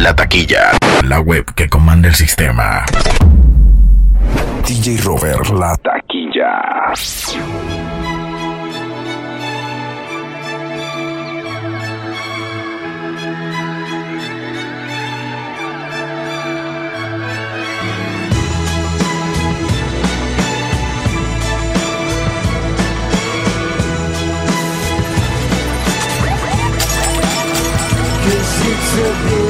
La taquilla. La web que comanda el sistema. DJ Robert, la taquilla. It's a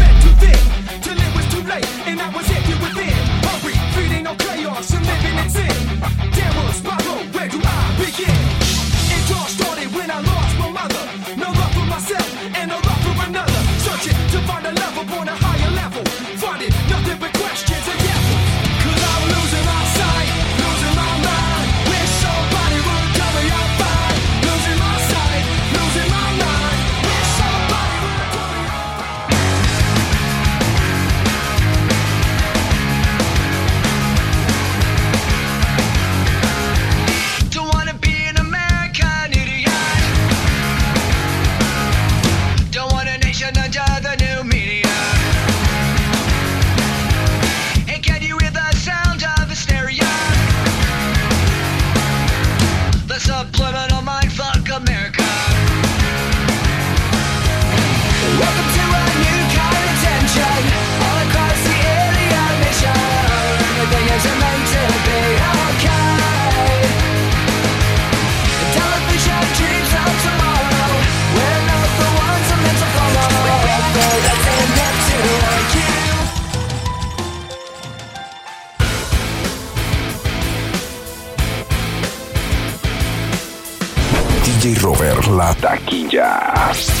La Taquilla.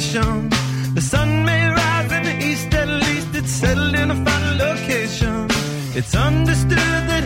The sun may rise in the east, at least it's settled in a final location. It's understood that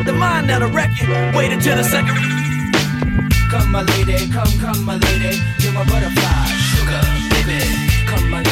up the mind that'll wreck you. Wait until the second. Come, my lady, come, come, my lady. You're my butterfly, sugar, baby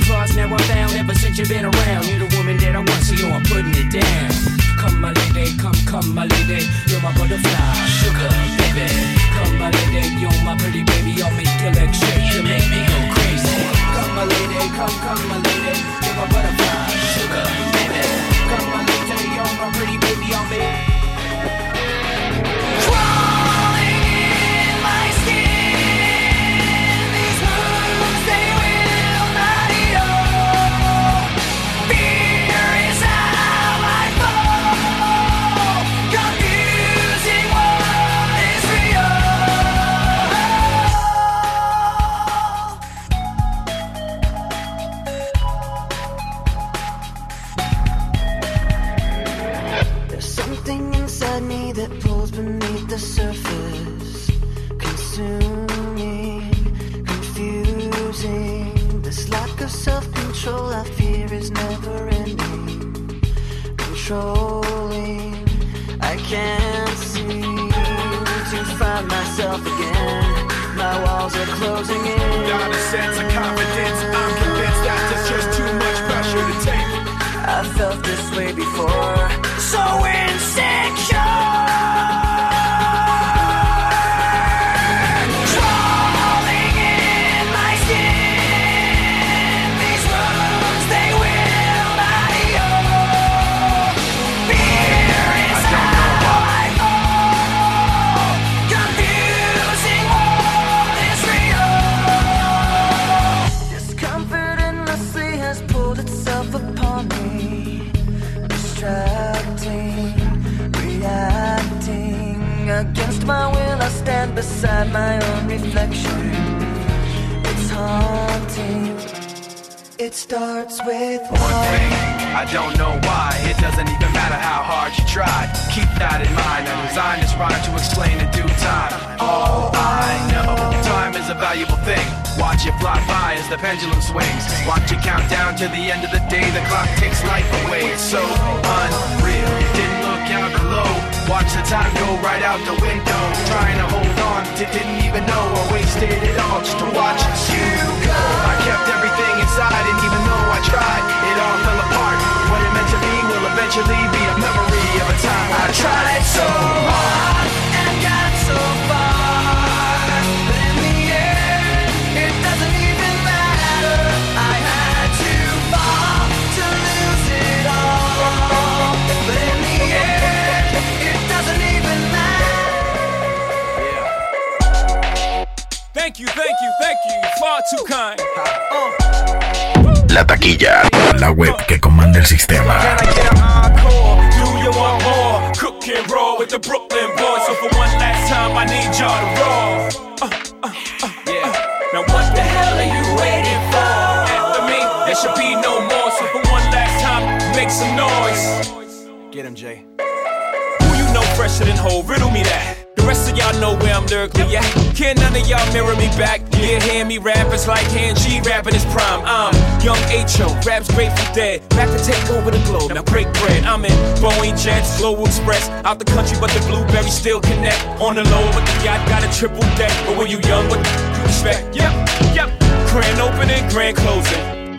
I lost, now I'm found. Ever since you've been around, you're the woman that I want, so yo, I'm putting it down. Come, my lady, come, come, my lady. You're my butterfly, sugar, baby. Come, my lady, you're my pretty baby. I'll make your legs shake, you make me go crazy. Come, my lady, come, come, my lady. You're my butterfly, sugar, baby. Come, my the pendulum swings. Watch it count down to the end of the day. The clock takes life away. It's so unreal. Didn't look out below. Watch the time go right out the window. Trying to hold on, to didn't even know I wasted it all just to watch you go. I kept everything inside, and even though I tried, it all fell apart. So for one last time, make some noise. Get him, Jay. Who you know fresher than whole? Riddle me that. Of y'all know where I'm lyrically at. Can none of y'all mirror me back? Yeah, hear me rap, it's like hand G rapping his prime. I'm young H.O., raps Grateful Dead. Back to take over the globe, now break bread. I'm in Boeing Jets, Global Express. Out the country, but the blueberries still connect. On the low, but the yacht got a triple deck. But when you young, what you expect? Yep, yep. Grand opening, grand closing.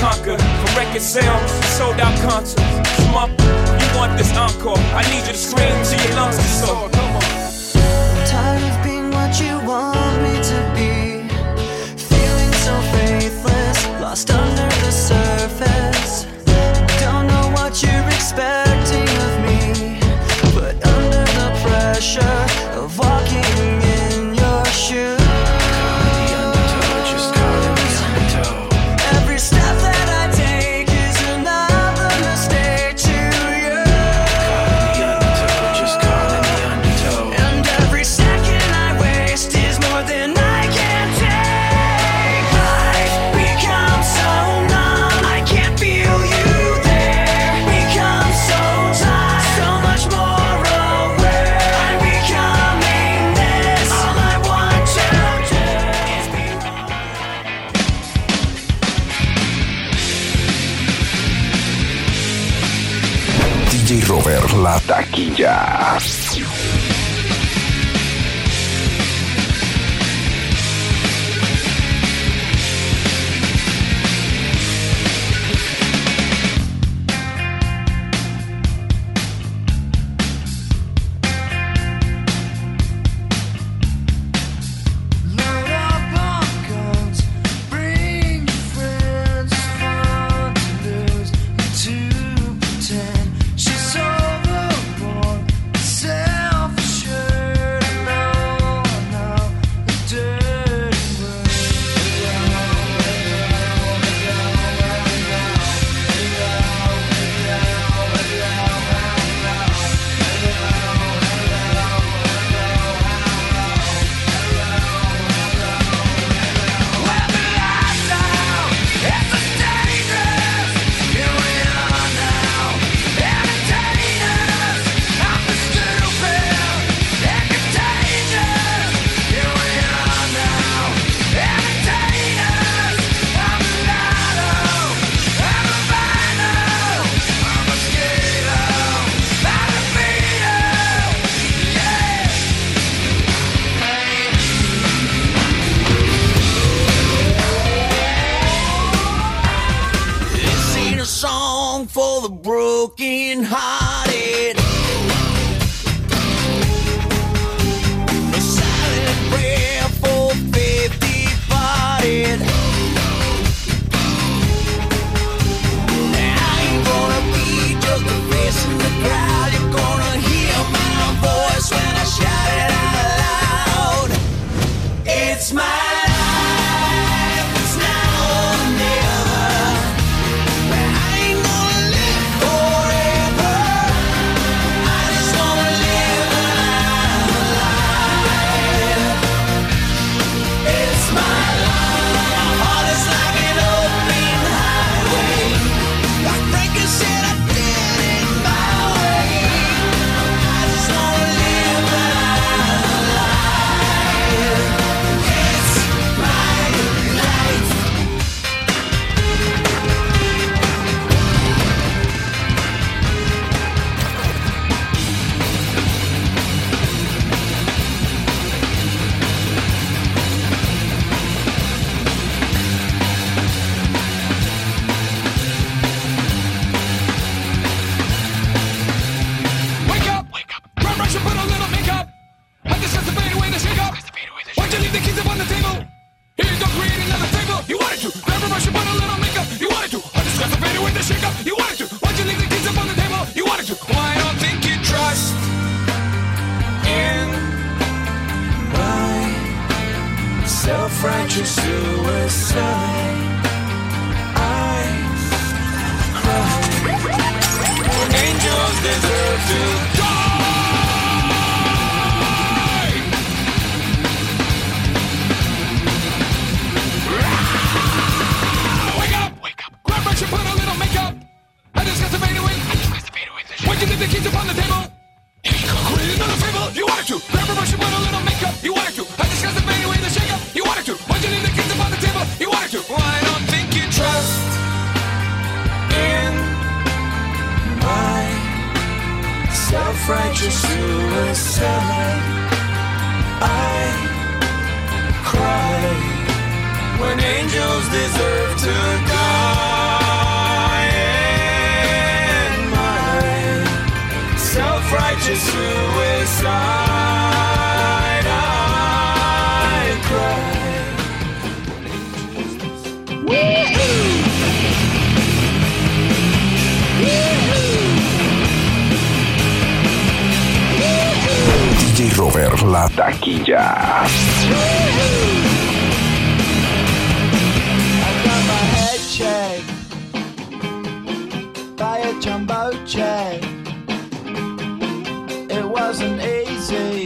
conquered. From record sales, sold out concerts. Come up, you want this encore? I need you to scream till your lungs. Come on. Tired of being what you want me to be. Feeling so faithless, lost under the surface. Don't know what you're expecting taquilla. Robert, la taquilla. Wasn't easy,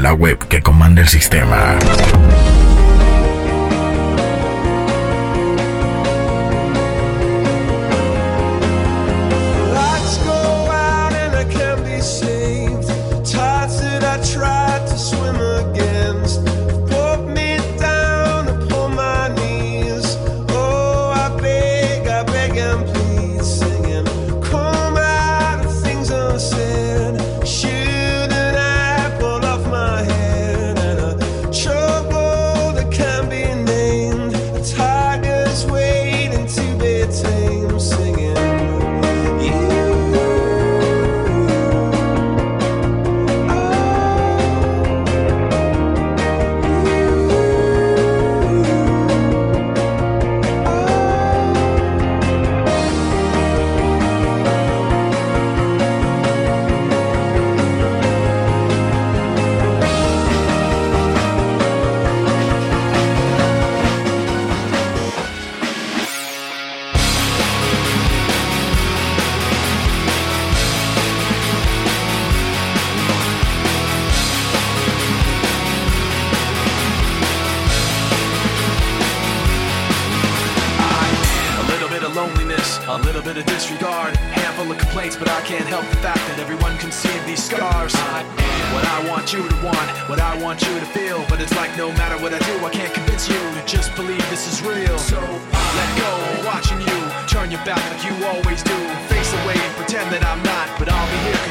La web que comanda el sistema.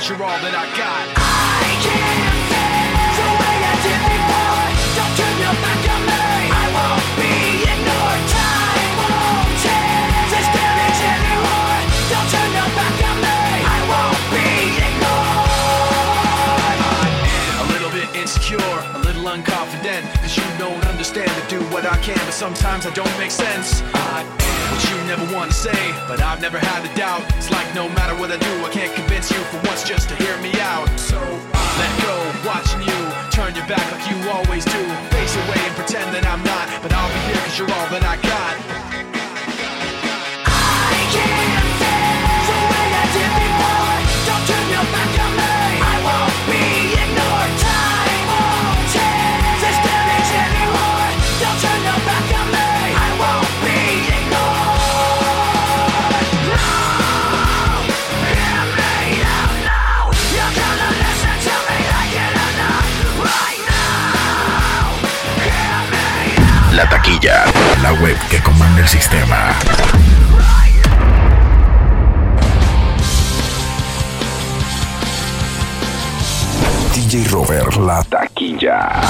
You're all that I got. I can't feel the way I did before. Don't turn your back on me. I won't be ignored. Time won't change this damage anymore. Don't turn your back on me. I won't be ignored. I'm a little bit insecure, a little unconfident, cause you don't understand to do what I can, but sometimes I don't make sense. I what you never want to say, but I've never had a doubt. It's like no matter what I do, I can't convince you for once just to hear me out. So I let go, watching you turn your back like you always do. Face away and pretend that I'm not, but I'll be here cause you're all that I got. La taquilla, la web que comanda el sistema. DJ Robert, la taquilla.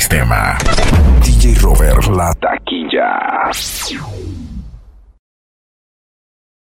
Sistema.